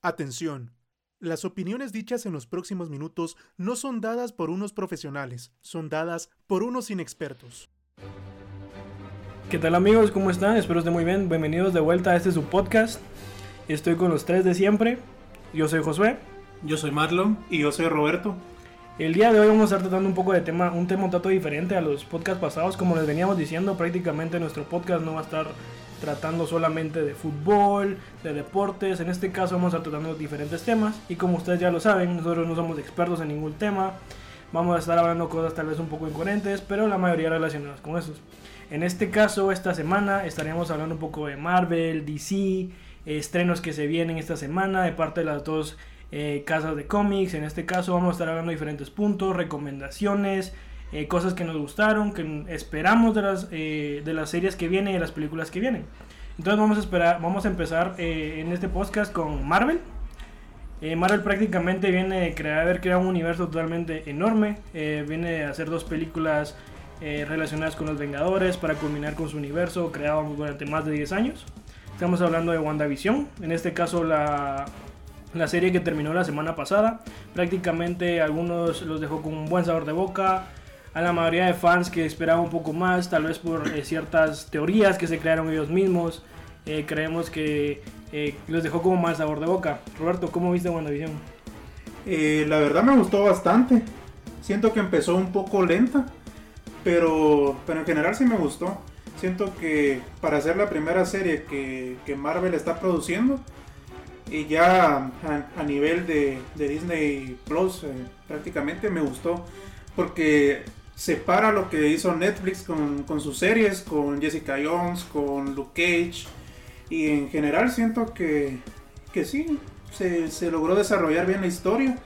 Atención. Las opiniones dichas en los próximos minutos no son dadas por unos profesionales, son dadas por unos inexpertos. ¿Qué tal amigos? ¿Cómo están? Espero estén muy bien. Bienvenidos de vuelta a este su podcast. Estoy con los tres de siempre. Yo soy Josué. Yo soy Marlon. Y yo soy Roberto. El día de hoy vamos a estar tratando un poco de tema, un tema un tanto diferente a los podcasts pasados. Como les veníamos diciendo, prácticamente nuestro podcast no va a estar tratando solamente de fútbol, de deportes. En este caso vamos a estar tratando diferentes temas. Y como ustedes ya lo saben, nosotros no somos expertos en ningún tema. Vamos a estar hablando cosas tal vez un poco incoherentes, pero la mayoría relacionadas con esos. En este caso, esta semana estaríamos hablando un poco de Marvel, DC, estrenos que se vienen esta semana de parte de las dos eh, casas de cómics. En este caso vamos a estar hablando de diferentes puntos, recomendaciones, eh, cosas que nos gustaron, que esperamos de las, eh, de las series que vienen y de las películas que vienen. Entonces vamos a, esperar, vamos a empezar en este podcast con Marvel. Marvel prácticamente viene a crear, haber creado un universo totalmente enorme. viene a hacer dos películas relacionadas con los Vengadores para culminar con su universo creado durante más de 10 años. Estamos hablando de WandaVision, en este caso la, la serie que terminó la semana pasada. Prácticamente algunos los dejó con un buen sabor de boca. A la mayoría de fans que esperaban un poco más, tal vez por eh, ciertas teorías que se crearon ellos mismos, eh, creemos que eh, los dejó como mal sabor de boca. Roberto, ¿cómo viste WandaVision? la verdad me gustó bastante. Siento que empezó un poco lenta, pero, pero en general sí me gustó. Siento que para ser la primera serie que, que Marvel está produciendo, y ya a, nivel de, Disney Plus eh, prácticamente me gustó porque separa lo que hizo Netflix con, sus series, con Jessica Jones, con Luke Cage y en general siento que, que sí, se, logró desarrollar bien la historia.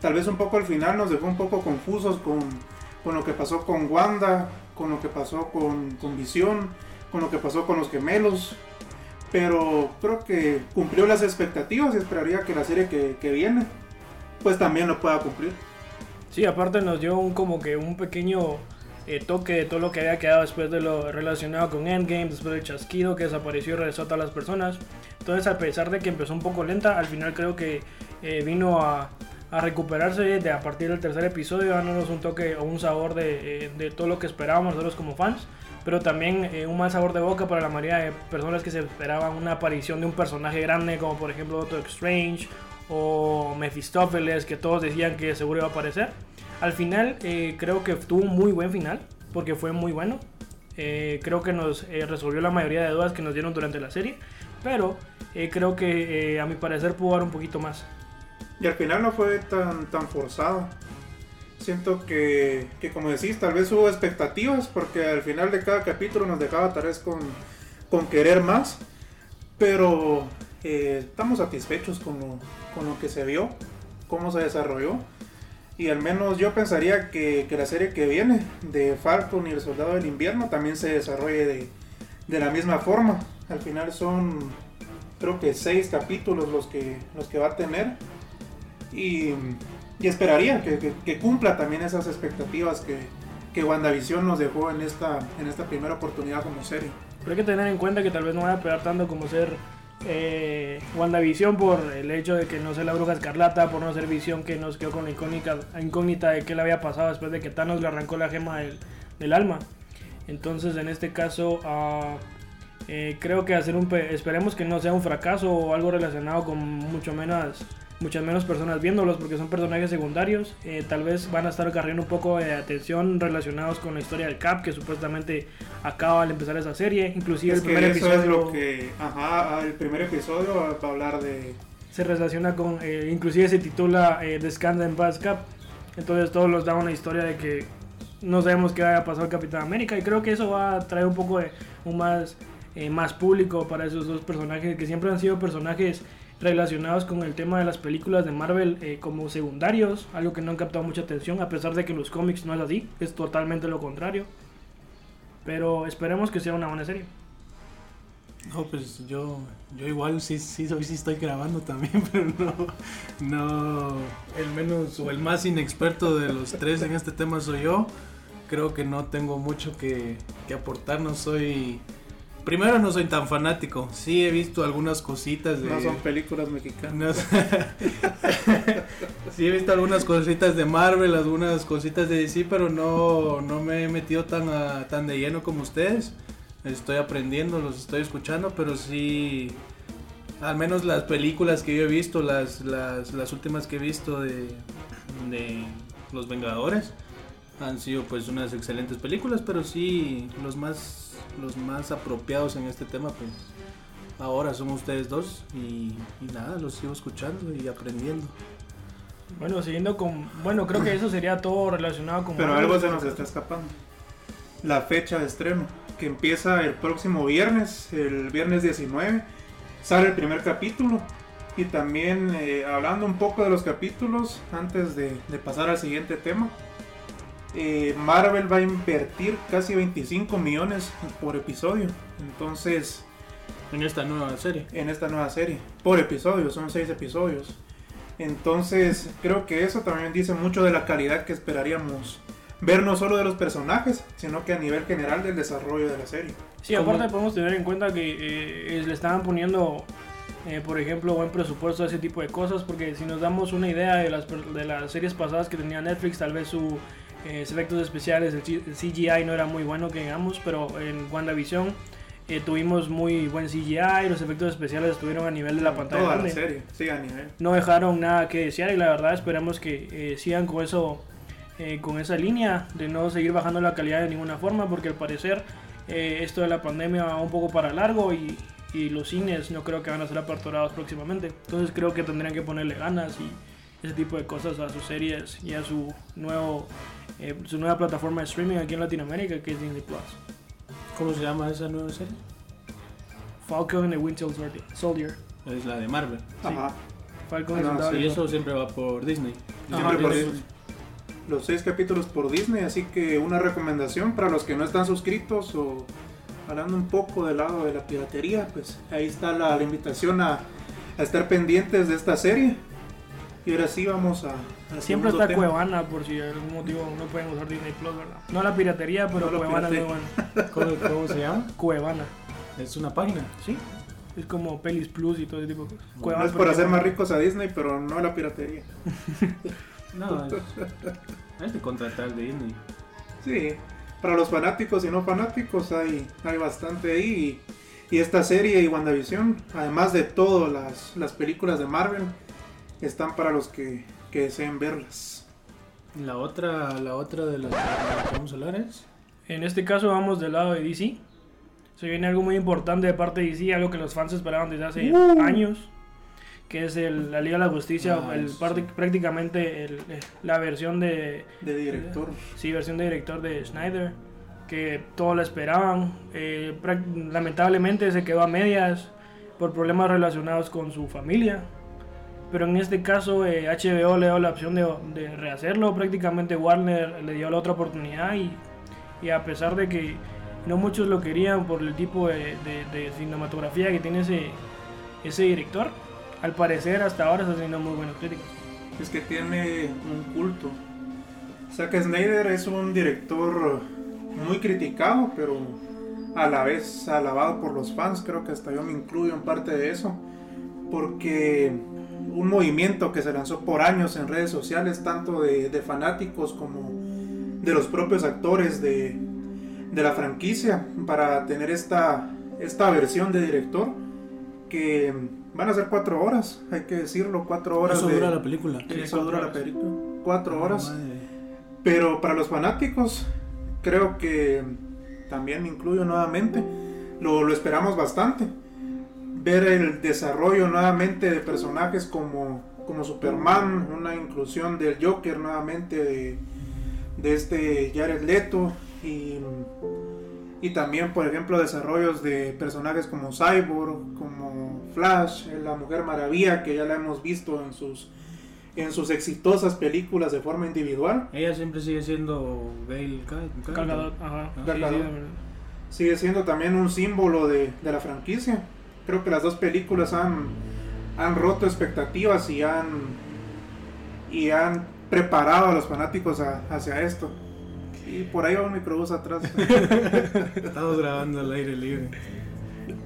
Tal vez un poco al final nos dejó un poco confusos con, con lo que pasó con Wanda, con lo que pasó con, con Visión, con lo que pasó con los gemelos pero creo que cumplió las expectativas y esperaría que la serie que, viene pues también lo pueda cumplir. Sí, aparte nos dio un como que un pequeño eh, toque de todo lo que había quedado después de lo relacionado con Endgame, después del chasquido que desapareció y regresó a todas las personas. Entonces, a pesar de que empezó un poco lenta, al final creo que eh, vino a, recuperarse de, a partir del tercer episodio, dándonos un toque o un sabor de, eh, de todo lo que esperábamos nosotros como fans pero también un mal sabor de boca para la mayoría de personas que se esperaban una aparición de un personaje grande como por ejemplo Doctor Strange o Mephistopheles que todos decían que seguro iba a aparecer. Al final eh, creo que tuvo un muy buen final porque fue muy bueno. Eh, creo que nos resolvió la mayoría de dudas que nos dieron durante la serie, pero creo que a mi parecer pudo dar un poquito más. Y al final no fue tan, tan forzado. Siento que, como decís, tal vez hubo expectativas porque al final de cada capítulo nos dejaba tal vez con, con querer más, pero eh, estamos satisfechos con lo, con lo, que se vio, cómo se desarrolló. Y al menos yo pensaría que, que, la serie que viene de Falcon y el Soldado del Invierno también se desarrolle de, de la misma forma. Al final son creo que seis capítulos los que, los que va a tener. Y y esperaría que, cumpla también esas expectativas que, que WandaVision nos dejó en esta, en esta primera oportunidad como serie. Pero hay que tener en cuenta que tal vez no vaya a pegar tanto como ser eh, WandaVision por el hecho de que no sea la bruja escarlata, por no ser visión que nos quedó con la incógnita, incógnita de qué le había pasado después de que Thanos le arrancó la gema del, alma. Entonces en este caso ah, eh, creo que hacer un esperemos que no sea un fracaso o algo relacionado con mucho menos muchas menos personas viéndolos porque son personajes secundarios. Eh, tal vez van a estar agarrando un poco de atención relacionados con la historia del Cap que supuestamente acaba al empezar esa serie. Inclusive el primer episodio. Es lo que, ajá, el primer episodio va a hablar de. Se relaciona con. Eh, inclusive se titula eh, The Scandal Pass Cap. Entonces todos nos da una historia de que no sabemos qué haya pasado el Capitán América. Y creo que eso va a traer un poco de un más, más público para esos dos personajes que siempre han sido personajes relacionados con el tema de las películas de Marvel eh, como secundarios, algo que no han captado mucha atención, a pesar de que los cómics no es así, es totalmente lo contrario. Pero esperemos que sea una buena serie. No, pues yo, yo igual sí, sí, sí estoy grabando también, pero no, no, el menos o el más inexperto de los tres en este tema soy yo. Creo que no tengo mucho que aportar, no soy Primero no soy tan fanático. Sí he visto algunas cositas de. No son películas mexicanas. Sí he visto algunas cositas de Marvel, algunas cositas de DC, pero no, no me he metido tan, a- tan de lleno como ustedes. Estoy aprendiendo, los estoy escuchando, pero sí, al menos las películas que yo he visto, las, las, las últimas que he visto de, de Los Vengadores, han sido pues unas excelentes películas, pero sí los más, los más apropiados en este tema pues ahora son ustedes dos y, y nada, los sigo escuchando y aprendiendo. Bueno, siguiendo con. Bueno, creo que eso sería todo relacionado con. Pero algo se nos está escapando. La fecha de estreno, que empieza el próximo viernes, el viernes 19, sale el primer capítulo. Y también eh, hablando un poco de los capítulos, antes de, de pasar al siguiente tema, eh, Marvel va a invertir casi 25 millones por episodio. Entonces, En esta nueva serie. en esta nueva serie. Por episodio, son seis episodios. Entonces, creo que eso también dice mucho de la calidad que esperaríamos ver no solo de los personajes, sino que a nivel general del desarrollo de la serie. Sí, Como- aparte podemos tener en cuenta que eh, le estaban poniendo, eh, por ejemplo, buen presupuesto a ese tipo de cosas, porque si nos damos una idea de las, de las series pasadas que tenía Netflix, tal vez su eh, efectos especiales, el CGI no era muy bueno que digamos, pero en WandaVision eh, tuvimos muy buen CGI, los efectos especiales estuvieron a nivel de la pantalla Toda la grande. serie, sí, a nivel. no dejaron nada que desear y la verdad esperamos que eh, sigan con eso eh, con esa línea de no seguir bajando la calidad de ninguna forma porque al parecer eh, esto de la pandemia va un poco para largo y, y los cines no creo que van a ser aperturados próximamente entonces creo que tendrían que ponerle ganas y ese tipo de cosas a sus series y a su nuevo eh, su nueva plataforma de streaming aquí en Latinoamérica que es Disney Plus ¿Cómo se llama esa nueva serie? Falcon and the Winter Soldier- Es la de Marvel. Ajá. Falcon y Ah, Soldado Y de eso siempre va por Disney. Ajá, Siempre por Disney. Disney. Los seis capítulos por Disney, así que una recomendación para los que no están suscritos o hablando un poco del lado de la piratería, pues ahí está la, la invitación a, a estar pendientes de esta serie. Y ahora sí vamos a... Siempre está tema. Cuevana por si algún motivo no pueden usar Disney Plus, ¿verdad? No la piratería, pero No la Cuevana es buena. ¿Cómo, cómo se llama? Cuevana, Es una página. ¿sí? Es como Pelis Plus y todo ese tipo de cosas. No Cuevana es por hacer más ricos a Disney, pero no la piratería. No, es, es de contratar de Disney. Sí, para los fanáticos y no fanáticos hay, hay bastante ahí. Y, y esta serie y WandaVision, además de todas las, las películas de Marvel, están para los que, que deseen verlas. La otra, la otra de las que vamos a hablar es. En este caso vamos del lado de DC. Se viene algo muy importante de parte de DC, algo que los fans esperaban desde hace Uh. años. Que es el- la Liga de la Justicia, Ah, el, eso parte- sí. prácticamente el- la versión de, De director. Sí, versión de director de Snyder, que todos la esperaban. Eh, lamentablemente se quedó a medias por problemas relacionados con su familia. Pero en este caso eh, HBO le dio la opción de, de rehacerlo. Prácticamente Warner le dio la otra oportunidad y, a pesar de que no muchos lo querían por el tipo de, cinematografía que tiene ese, ese director, al parecer hasta ahora está teniendo muy buenas críticas. Es que tiene un culto. Zack Snyder es un director muy criticado, pero a la vez alabado por los fans. Creo que hasta yo me incluyo en parte de eso. Porque un movimiento que se lanzó por años en redes sociales, tanto de, de fanáticos como de los propios actores de, de la franquicia, para tener esta, esta versión de director, que van a ser cuatro horas, hay que decirlo, cuatro horas. Eso de, dura la película. Eso cuatro dura la horas. película. Cuatro horas. Madre. Pero para los fanáticos, creo que también me incluyo nuevamente. Lo, lo esperamos bastante. Ver el desarrollo nuevamente de personajes como, como Superman, una inclusión del Joker nuevamente de, de este Jared Leto y, y también, por ejemplo, desarrollos de personajes como Cyborg, como Flash, la Mujer Maravilla, que ya la hemos visto en sus, en sus exitosas películas de forma individual. Ella siempre sigue siendo Gail sigue siendo también un símbolo de, de la franquicia. Creo que las dos películas han, han roto expectativas y han, y han preparado a los fanáticos a- hacia esto. Y por ahí va un microbús atrás. Estamos grabando al aire libre.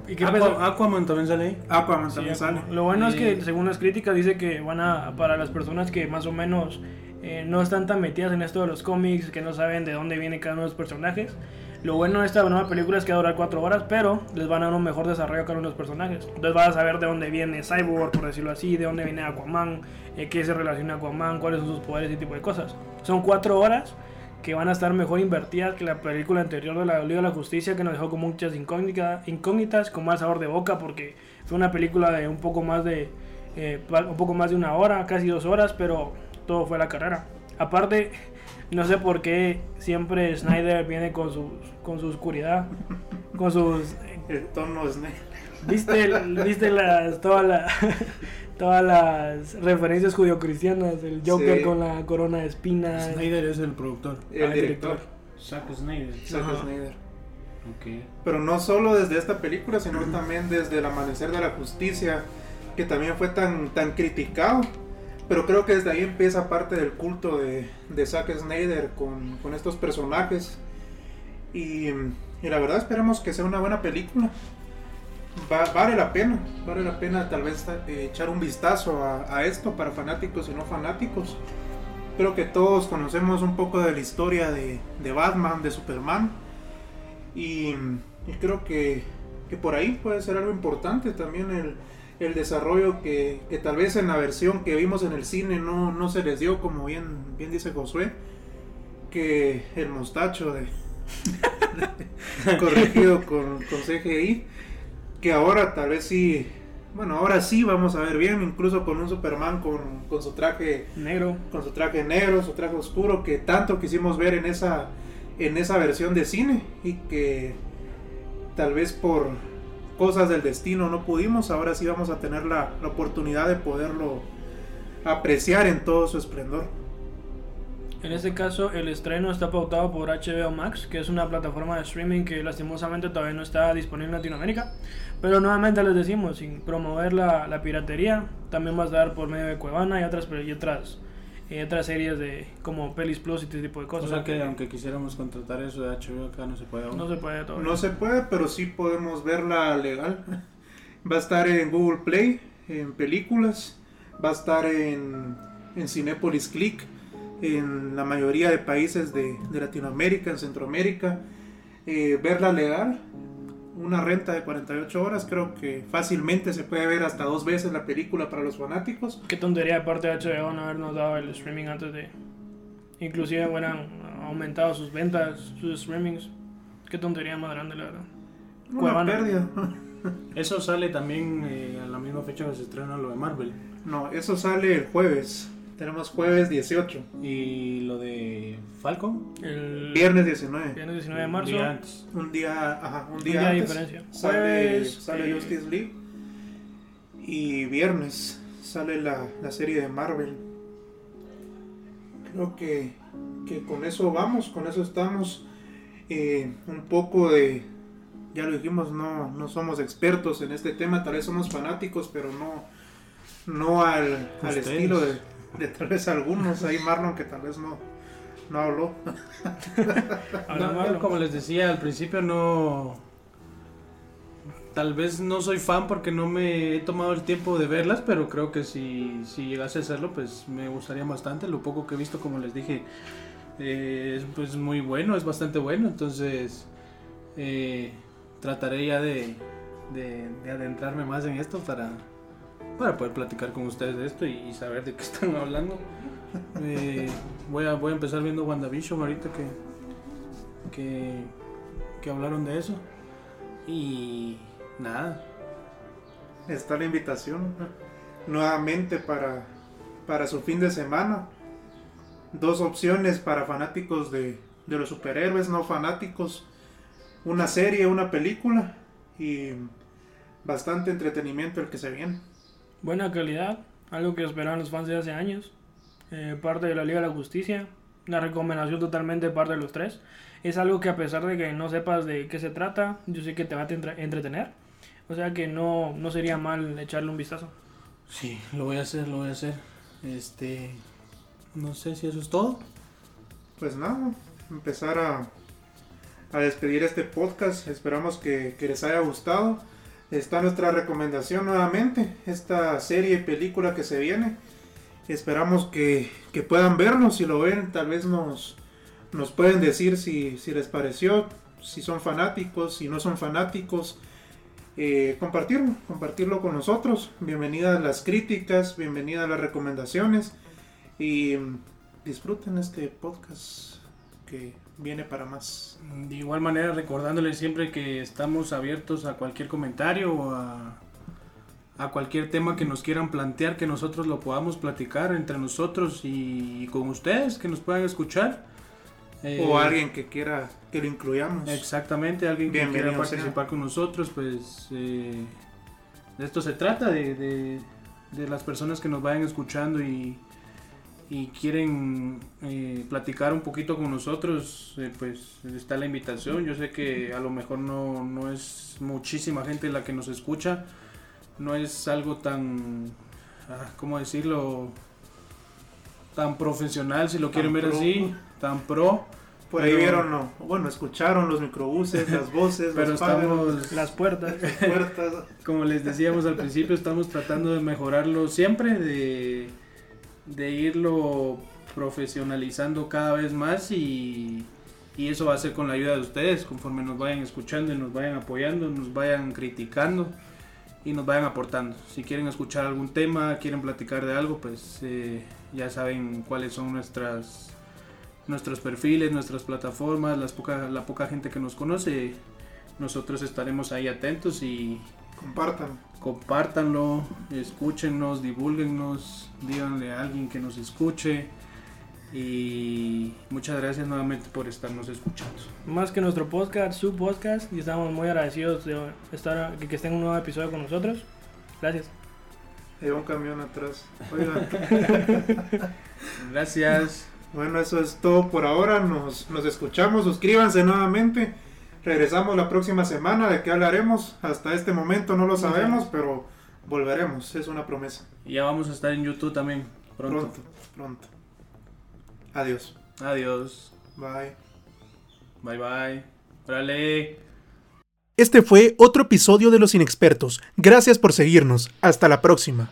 ¿Y qué Aqua- pasa? Aquaman también sale ahí. Aquaman también sale. Lo bueno es que según las críticas dice que van a, para las personas que más o menos eh, no están tan metidas en esto de los cómics, que no saben de dónde viene cada uno de los personajes, lo bueno de esta nueva película es que va a durar 4 horas, pero les van a dar un mejor desarrollo a cada uno de los personajes. Entonces vas a saber de dónde viene Cyborg, por decirlo así, de dónde viene Aquaman, eh, qué se relaciona Aquaman, cuáles son sus poderes y tipo de cosas. Son 4 horas que van a estar mejor invertidas que la película anterior de la Liga de la Justicia que nos dejó con muchas incógnita- incógnitas, con mal sabor de boca porque fue una película de un poco más de eh, un poco más de una hora, casi dos horas, pero todo fue la carrera. Aparte, no sé por qué siempre Snyder viene con su con su oscuridad, con sus El tono es negro. viste el- viste las todas las todas las referencias judio-cristianas, el Joker Sí. con la corona de espinas. Snyder es el productor. El Ah, director, Zack Snyder. Zack. Snyder. Ok. Pero no solo desde esta película, sino también desde El Amanecer de la Justicia, que también fue tan, tan criticado. Pero creo que desde ahí empieza parte del culto de, de Zack Snyder con, con estos personajes. Y, y la verdad esperamos que sea una buena película. Va- vale la pena, vale la pena tal vez eh, echar un vistazo a, a esto para fanáticos y no fanáticos. Creo que todos conocemos un poco de la historia de, de Batman, de Superman. Y, y creo que, que por ahí puede ser algo importante también el, el desarrollo que, que tal vez en la versión que vimos en el cine no, no se les dio, como bien, bien dice Josué, que el mostacho de, corregido con, con CGI, que ahora tal vez sí, bueno, ahora sí vamos a ver bien, incluso con un Superman con, con su traje Negro. con su traje negro, su traje oscuro, que tanto quisimos ver en esa, en esa versión de cine y que tal vez por cosas del destino no pudimos, ahora sí vamos a tener la, la oportunidad de poderlo apreciar en todo su esplendor. En este caso, el estreno está pautado por HBO Max, que es una plataforma de streaming que lastimosamente todavía no está disponible en Latinoamérica. Pero nuevamente les decimos, sin promover la, la piratería, también va a estar por medio de Cuevana y otras, y otras, y otras series de como Pelis Plus y este tipo de O cosas. sea que aunque quisiéramos contratar eso de HBO acá no se puede aún. no se puede todavía. No se puede, pero sí podemos verla legal. Va a estar en Google Play, en películas, va a estar en, en Cinepolis Click, en la mayoría de países de, de Latinoamérica, en Centroamérica. Eh, verla legal, una renta de 48 horas, creo que fácilmente se puede ver hasta dos veces la película para los fanáticos. Qué tontería de parte de HBO no habernos dado el streaming antes de... Inclusive hubieran aumentado sus ventas, sus streamings. Qué tontería más grande, la verdad. Una Cuevana. pérdida. Eso sale también eh, a la misma fecha que se estrena lo de Marvel. No, eso sale el jueves. Tenemos jueves 18, Y lo de Falcon. El viernes 19. viernes 19 de marzo. día antes. Un día, ajá, un Un día, día de antes diferencia. Sale, Jueves, sale eh, Justice League. Y viernes sale la, la serie de Marvel. Creo que, que con eso vamos, con eso estamos. Eh, un poco de, ya lo dijimos, no, no somos expertos en este tema, tal vez somos fanáticos, pero no, no al, al estilo de, de tal vez algunos. Ahí Marlon que tal vez no, no habló. No, como les decía al principio, no. Tal vez no soy fan porque no me he tomado el tiempo de verlas, pero creo que si, si llegase a hacerlo, pues me gustaría bastante. Lo poco que he visto, como les dije, eh, es pues muy bueno, es bastante bueno. Entonces, eh, trataré ya de, de- de adentrarme más en esto para, para poder platicar con ustedes de esto y, saber de qué están hablando. Eh, voy, a, voy a empezar viendo WandaVision ahorita que, que, que hablaron de eso. Y nada, está la invitación nuevamente para, para su fin de semana. Dos opciones para fanáticos de, de los superhéroes, no fanáticos. Una serie, una película y bastante entretenimiento el que se viene. Buena calidad, algo que esperaban los fans de hace años. Eh, parte de la Liga de la Justicia. Una recomendación totalmente parte de los tres. Es algo que a pesar de que no sepas de qué se trata, yo sé que te va a entre- entretener. O sea que no, no sería mal echarle un vistazo. sí, lo voy a hacer, lo voy a hacer. Este, no sé si eso es todo. Pues nada, empezar a, a despedir este podcast. Esperamos que, que les haya gustado. Está nuestra recomendación nuevamente, esta serie y película que se viene. Esperamos que, que puedan verlo, si lo ven, tal vez nos, nos pueden decir si, si les pareció, si son fanáticos, si no son fanáticos. Eh, compartirlo, compartirlo con nosotros. Bienvenidas las críticas, bienvenidas las recomendaciones y disfruten este podcast que viene para más. De igual manera, recordándoles siempre que estamos abiertos a cualquier comentario o a, a cualquier tema que nos quieran plantear, que nosotros lo podamos platicar entre nosotros y, con ustedes, que nos puedan escuchar. Eh, o alguien que quiera que lo incluyamos. Exactamente, alguien que quiera participar con nosotros, pues eh, de esto se trata, de, de, de las personas que nos vayan escuchando y, y quieren eh, platicar un poquito con nosotros, eh, pues está la invitación. Yo sé que a lo mejor no, no, es muchísima gente la que nos escucha, no es algo tan, ah, ¿cómo decirlo? Tan profesional, si lo quieren ver así, tan pro. Por ahí vieron, no. bueno, escucharon los microbuses, las voces, pero estamos, las puertas. las puertas. Como les decíamos al principio, estamos tratando de mejorarlo siempre, de de irlo profesionalizando cada vez más y, y, eso va a ser con la ayuda de ustedes, conforme nos vayan escuchando y nos vayan apoyando, nos vayan criticando y nos vayan aportando. Si quieren escuchar algún tema, quieren platicar de algo, pues eh, ya saben cuáles son nuestras nuestros perfiles, nuestras plataformas, las poca, la poca gente que nos conoce. Nosotros estaremos ahí atentos y compartan compártanlo, escúchenos, divulguennos, díganle a alguien que nos escuche. Y muchas gracias nuevamente por estarnos escuchando. Más que nuestro podcast, su podcast, y estamos muy agradecidos de estar, que, que estén en un nuevo episodio con nosotros. Gracias. Hay un camión atrás. Oigan. gracias. Bueno, eso es todo por ahora. Nos, nos escuchamos. Suscríbanse nuevamente. Regresamos la próxima semana. ¿De qué hablaremos? Hasta este momento no lo sabemos, pero volveremos. Es una promesa. Y ya vamos a estar en YouTube también. Pronto. Pronto. pronto. Adiós. Adiós. Bye. Bye bye. Órale. Este fue otro episodio de Los Inexpertos. Gracias por seguirnos. Hasta la próxima.